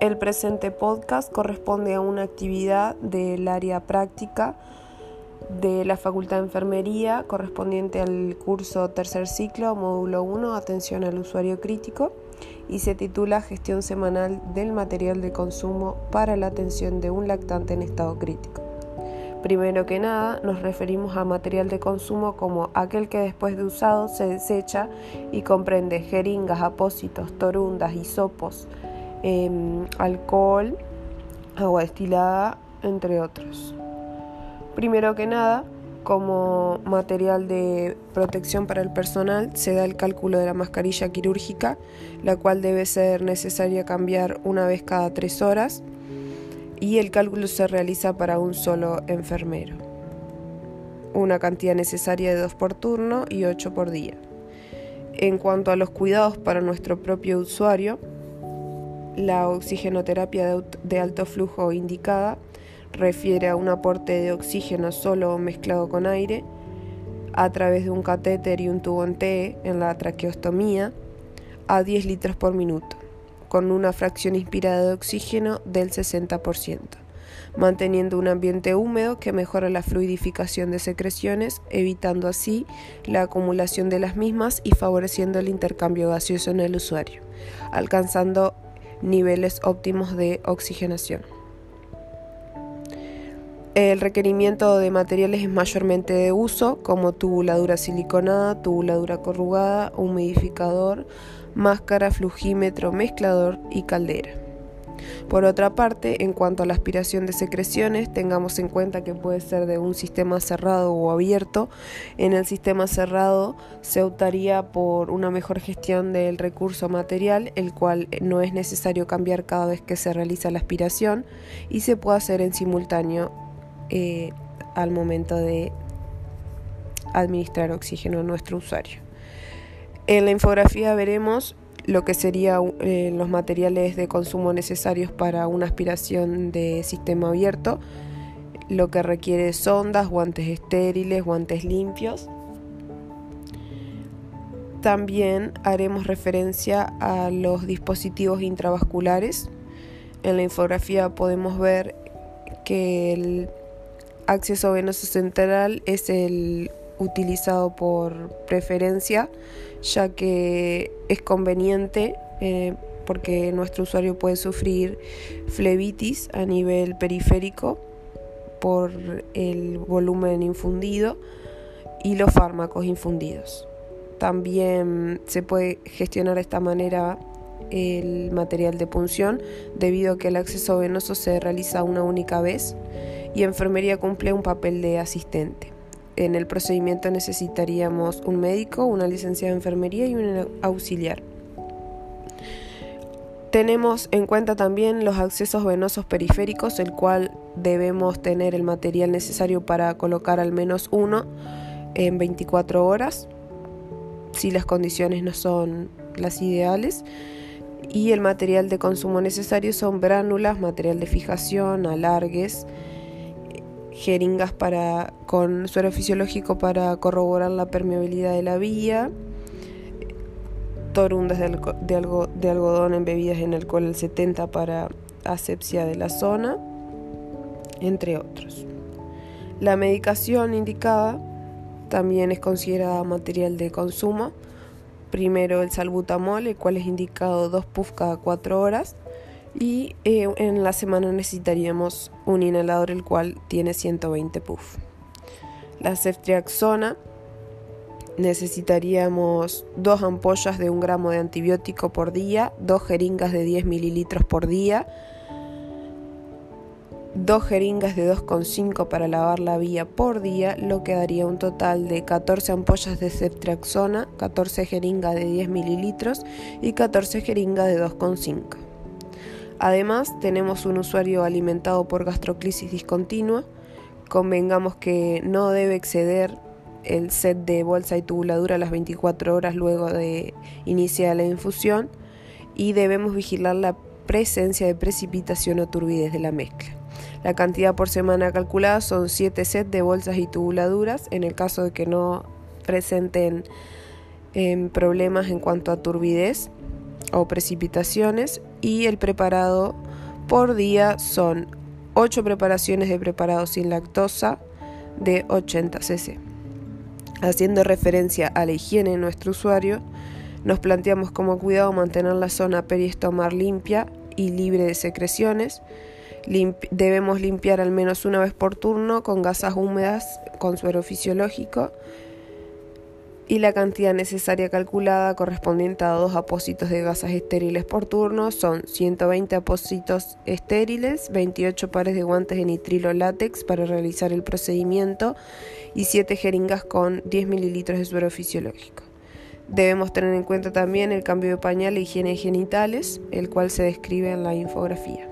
El presente podcast corresponde a una actividad del área práctica de la Facultad de Enfermería correspondiente al curso tercer ciclo, módulo 1, atención al usuario crítico, y se titula Gestión semanal del material de consumo para la atención de un lactante en estado crítico. Primero que nada, nos referimos a material de consumo como aquel que después de usado se desecha y comprende jeringas, apósitos, torundas, hisopos, Em, alcohol, agua destilada, entre otros. Primero que nada, como material de protección para el personal, se da el cálculo de la mascarilla quirúrgica, la cual debe ser necesaria cambiar una vez cada tres horas, y el cálculo se realiza para un solo enfermero. Una cantidad necesaria de dos por turno y ocho por día. En cuanto a los cuidados para nuestro propio usuario, la oxigenoterapia de alto flujo indicada refiere a un aporte de oxígeno solo mezclado con aire a través de un catéter y un tubo en T en la traqueostomía a 10 litros por minuto, con una fracción inspirada de oxígeno del 60%, manteniendo un ambiente húmedo que mejora la fluidificación de secreciones, evitando así la acumulación de las mismas y favoreciendo el intercambio gaseoso en el usuario, alcanzando niveles óptimos de oxigenación. El requerimiento de materiales es mayormente de uso, como tubuladura siliconada, tubuladura corrugada, humidificador, máscara, flujímetro, mezclador y caldera. Por otra parte, en cuanto a la aspiración de secreciones, tengamos en cuenta que puede ser de un sistema cerrado o abierto. En el sistema cerrado se optaría por una mejor gestión del recurso material, el cual no es necesario cambiar cada vez que se realiza la aspiración y se puede hacer en simultáneo eh, al momento de administrar oxígeno a nuestro usuario. En la infografía veremos lo que serían eh, los materiales de consumo necesarios para una aspiración de sistema abierto, lo que requiere sondas, guantes estériles, guantes limpios. También haremos referencia a los dispositivos intravasculares. En la infografía podemos ver que el acceso venoso central es el utilizado por preferencia, ya que es conveniente eh, porque nuestro usuario puede sufrir flebitis a nivel periférico por el volumen infundido y los fármacos infundidos. También se puede gestionar de esta manera el material de punción debido a que el acceso venoso se realiza una única vez y enfermería cumple un papel de asistente. En el procedimiento necesitaríamos un médico, una licenciada de enfermería y un auxiliar. Tenemos en cuenta también los accesos venosos periféricos, el cual debemos tener el material necesario para colocar al menos uno en 24 horas, si las condiciones no son las ideales. Y el material de consumo necesario son bránulas, material de fijación, alargues, jeringas para, con suero fisiológico para corroborar la permeabilidad de la vía, torundas de, de, algodón embebidas en alcohol al 70 para asepsia de la zona, entre otros. La medicación indicada también es considerada material de consumo. Primero el salbutamol, el cual es indicado 2 puff cada 4 horas y eh, en la semana necesitaríamos un inhalador el cual tiene 120 puff. La ceftriaxona necesitaríamos dos ampollas de un gramo de antibiótico por día, dos jeringas de 10 mililitros por día, dos jeringas de 2,5 para lavar la vía por día, lo que daría un total de 14 ampollas de ceftriaxona, 14 jeringas de 10 mililitros y 14 jeringas de 2,5. Además, tenemos un usuario alimentado por gastroclisis discontinua. Convengamos que no debe exceder el set de bolsa y tubuladura las 24 horas luego de iniciar la infusión y debemos vigilar la presencia de precipitación o turbidez de la mezcla. La cantidad por semana calculada son 7 sets de bolsas y tubuladuras en el caso de que no presenten em, problemas en cuanto a turbidez o precipitaciones y el preparado por día son 8 preparaciones de preparado sin lactosa de 80 cc. Haciendo referencia a la higiene de nuestro usuario, nos planteamos como cuidado mantener la zona periestomar limpia y libre de secreciones. debemos limpiar al menos una vez por turno con gasas húmedas con suero fisiológico y la cantidad necesaria calculada correspondiente a dos apósitos de gasas estériles por turno son 120 apósitos estériles, 28 pares de guantes de nitrilo látex para realizar el procedimiento y 7 jeringas con 10 mililitros de suero fisiológico. Debemos tener en cuenta también el cambio de pañal e higiene genitales, el cual se describe en la infografía.